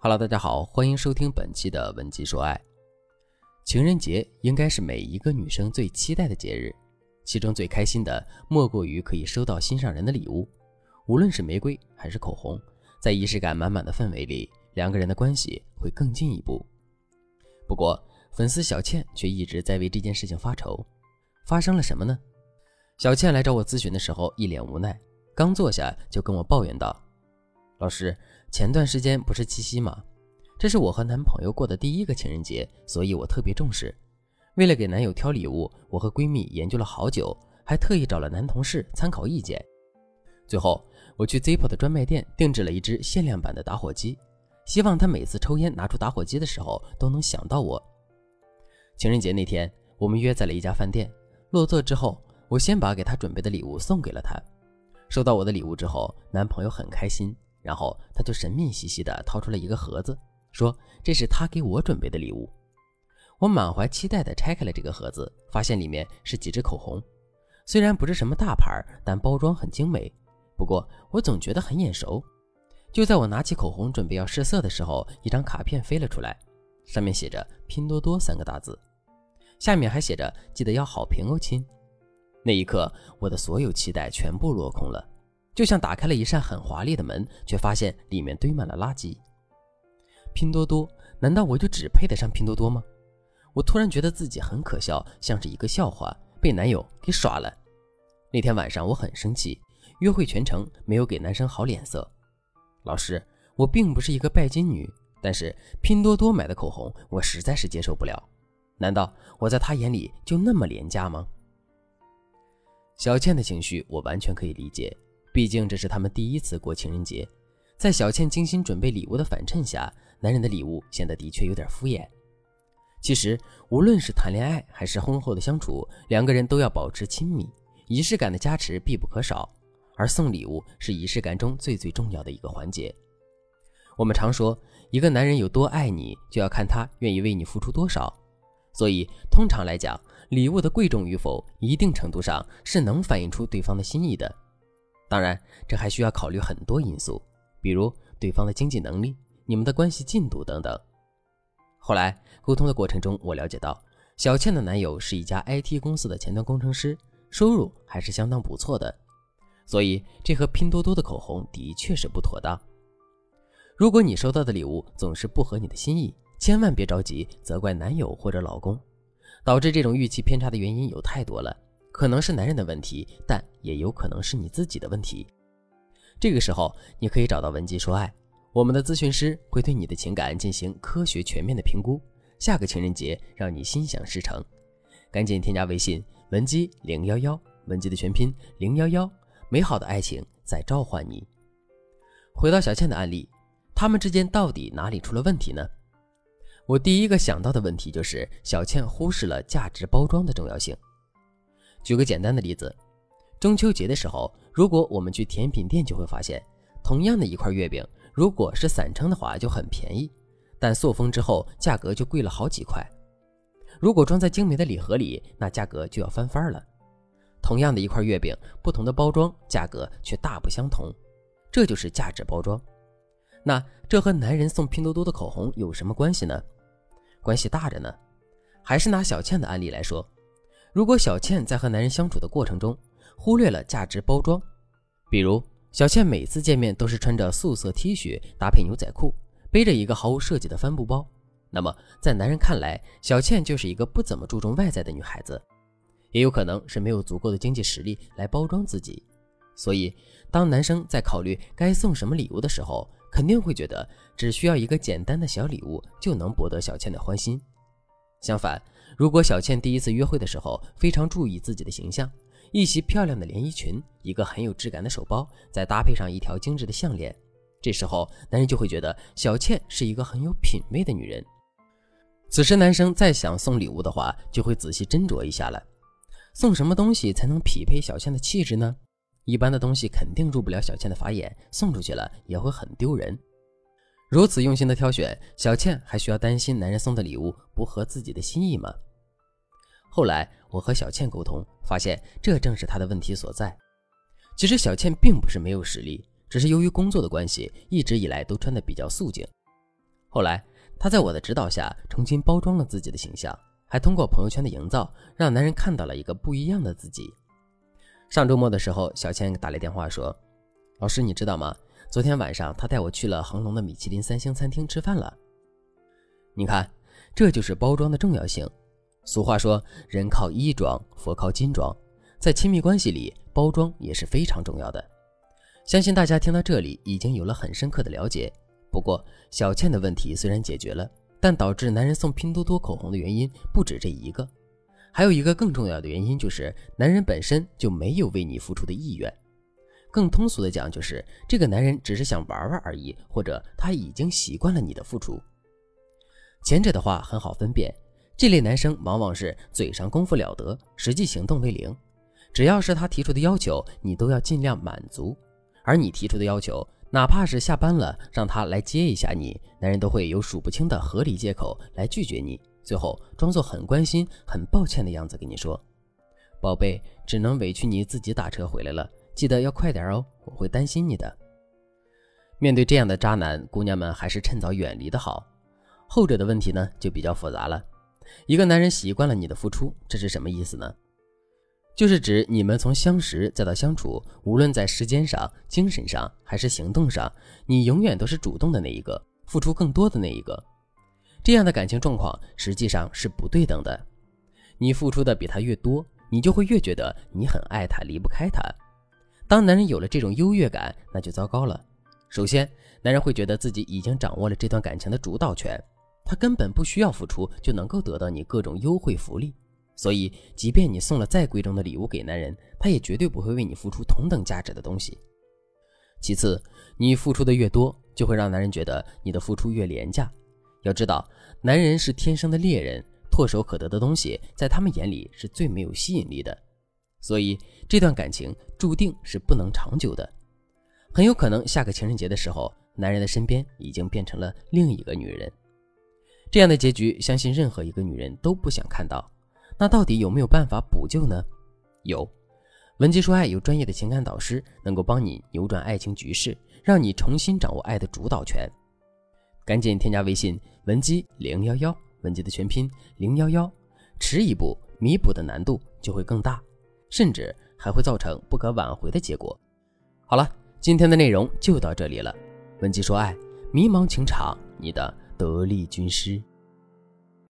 Hello，大家好，欢迎收听本期的文姬说爱。情人节应该是每一个女生最期待的节日，其中最开心的莫过于可以收到心上人的礼物，无论是玫瑰还是口红，在仪式感满满的氛围里，两个人的关系会更进一步。不过，粉丝小倩却一直在为这件事情发愁。发生了什么呢？小倩来找我咨询的时候，一脸无奈，刚坐下就跟我抱怨道：“老师。”前段时间不是七夕吗？这是我和男朋友过的第一个情人节，所以我特别重视。为了给男友挑礼物，我和闺蜜研究了好久，还特意找了男同事参考意见。最后，我去 Zippo 的专卖店定制了一只限量版的打火机，希望他每次抽烟拿出打火机的时候都能想到我。情人节那天，我们约在了一家饭店。落座之后，我先把给他准备的礼物送给了他。收到我的礼物之后，男朋友很开心。然后他就神秘兮兮地掏出了一个盒子，说：“这是他给我准备的礼物。”我满怀期待地拆开了这个盒子，发现里面是几支口红，虽然不是什么大牌，但包装很精美。不过我总觉得很眼熟。就在我拿起口红准备要试色的时候，一张卡片飞了出来，上面写着“拼多多”三个大字，下面还写着“记得要好评哦，亲”。那一刻，我的所有期待全部落空了。就像打开了一扇很华丽的门，却发现里面堆满了垃圾。拼多多，难道我就只配得上拼多多吗？我突然觉得自己很可笑，像是一个笑话，被男友给耍了。那天晚上我很生气，约会全程没有给男生好脸色。老师，我并不是一个拜金女，但是拼多多买的口红我实在是接受不了。难道我在他眼里就那么廉价吗？小倩的情绪我完全可以理解。毕竟这是他们第一次过情人节，在小倩精心准备礼物的反衬下，男人的礼物显得的确有点敷衍。其实，无论是谈恋爱还是婚后的相处，两个人都要保持亲密，仪式感的加持必不可少。而送礼物是仪式感中最最重要的一个环节。我们常说，一个男人有多爱你，就要看他愿意为你付出多少。所以，通常来讲，礼物的贵重与否，一定程度上是能反映出对方的心意的。当然，这还需要考虑很多因素，比如对方的经济能力、你们的关系进度等等。后来沟通的过程中，我了解到小倩的男友是一家 IT 公司的前端工程师，收入还是相当不错的，所以这盒拼多多的口红的确是不妥当。如果你收到的礼物总是不合你的心意，千万别着急责怪男友或者老公，导致这种预期偏差的原因有太多了。可能是男人的问题，但也有可能是你自己的问题。这个时候，你可以找到文姬说爱，我们的咨询师会对你的情感进行科学全面的评估。下个情人节，让你心想事成，赶紧添加微信文姬零幺幺，文姬的全拼零幺幺，美好的爱情在召唤你。回到小倩的案例，他们之间到底哪里出了问题呢？我第一个想到的问题就是小倩忽视了价值包装的重要性。举个简单的例子，中秋节的时候，如果我们去甜品店，就会发现，同样的一块月饼，如果是散称的话就很便宜，但塑封之后价格就贵了好几块。如果装在精美的礼盒里，那价格就要翻番了。同样的一块月饼，不同的包装，价格却大不相同，这就是价值包装。那这和男人送拼多多的口红有什么关系呢？关系大着呢。还是拿小倩的案例来说。如果小倩在和男人相处的过程中忽略了价值包装，比如小倩每次见面都是穿着素色 T 恤搭配牛仔裤，背着一个毫无设计的帆布包，那么在男人看来，小倩就是一个不怎么注重外在的女孩子，也有可能是没有足够的经济实力来包装自己。所以，当男生在考虑该送什么礼物的时候，肯定会觉得只需要一个简单的小礼物就能博得小倩的欢心。相反，如果小倩第一次约会的时候非常注意自己的形象，一袭漂亮的连衣裙，一个很有质感的手包，再搭配上一条精致的项链，这时候男人就会觉得小倩是一个很有品味的女人。此时男生再想送礼物的话，就会仔细斟酌一下了。送什么东西才能匹配小倩的气质呢？一般的东西肯定入不了小倩的法眼，送出去了也会很丢人。如此用心的挑选，小倩还需要担心男人送的礼物不合自己的心意吗？后来我和小倩沟通，发现这正是她的问题所在。其实小倩并不是没有实力，只是由于工作的关系，一直以来都穿的比较素净。后来，她在我的指导下重新包装了自己的形象，还通过朋友圈的营造，让男人看到了一个不一样的自己。上周末的时候，小倩打来电话说：“老师，你知道吗？昨天晚上他带我去了恒隆的米其林三星餐厅吃饭了。你看，这就是包装的重要性。俗话说，人靠衣装，佛靠金装，在亲密关系里，包装也是非常重要的。相信大家听到这里已经有了很深刻的了解。不过，小倩的问题虽然解决了，但导致男人送拼多多口红的原因不止这一个。”还有一个更重要的原因，就是男人本身就没有为你付出的意愿。更通俗的讲，就是这个男人只是想玩玩而已，或者他已经习惯了你的付出。前者的话很好分辨，这类男生往往是嘴上功夫了得，实际行动为零。只要是他提出的要求，你都要尽量满足。而你提出的要求，哪怕是下班了让他来接一下你，男人都会有数不清的合理借口来拒绝你。最后装作很关心、很抱歉的样子跟你说：“宝贝，只能委屈你自己打车回来了，记得要快点哦，我会担心你的。”面对这样的渣男，姑娘们还是趁早远离的好。后者的问题呢，就比较复杂了。一个男人习惯了你的付出，这是什么意思呢？就是指你们从相识再到相处，无论在时间上、精神上还是行动上，你永远都是主动的那一个，付出更多的那一个。这样的感情状况实际上是不对等的，你付出的比他越多，你就会越觉得你很爱他，离不开他。当男人有了这种优越感，那就糟糕了。首先，男人会觉得自己已经掌握了这段感情的主导权，他根本不需要付出就能够得到你各种优惠福利，所以即便你送了再贵重的礼物给男人，他也绝对不会为你付出同等价值的东西。其次，你付出的越多，就会让男人觉得你的付出越廉价。要知道，男人是天生的猎人，唾手可得的东西在他们眼里是最没有吸引力的，所以这段感情注定是不能长久的。很有可能下个情人节的时候，男人的身边已经变成了另一个女人。这样的结局，相信任何一个女人都不想看到。那到底有没有办法补救呢？有，文姬说爱有专业的情感导师，能够帮你扭转爱情局势，让你重新掌握爱的主导权。赶紧添加微信文姬零幺幺，文姬的全拼零幺幺，迟一步弥补的难度就会更大，甚至还会造成不可挽回的结果。好了，今天的内容就到这里了。文姬说爱，迷茫情场，你的得力军师。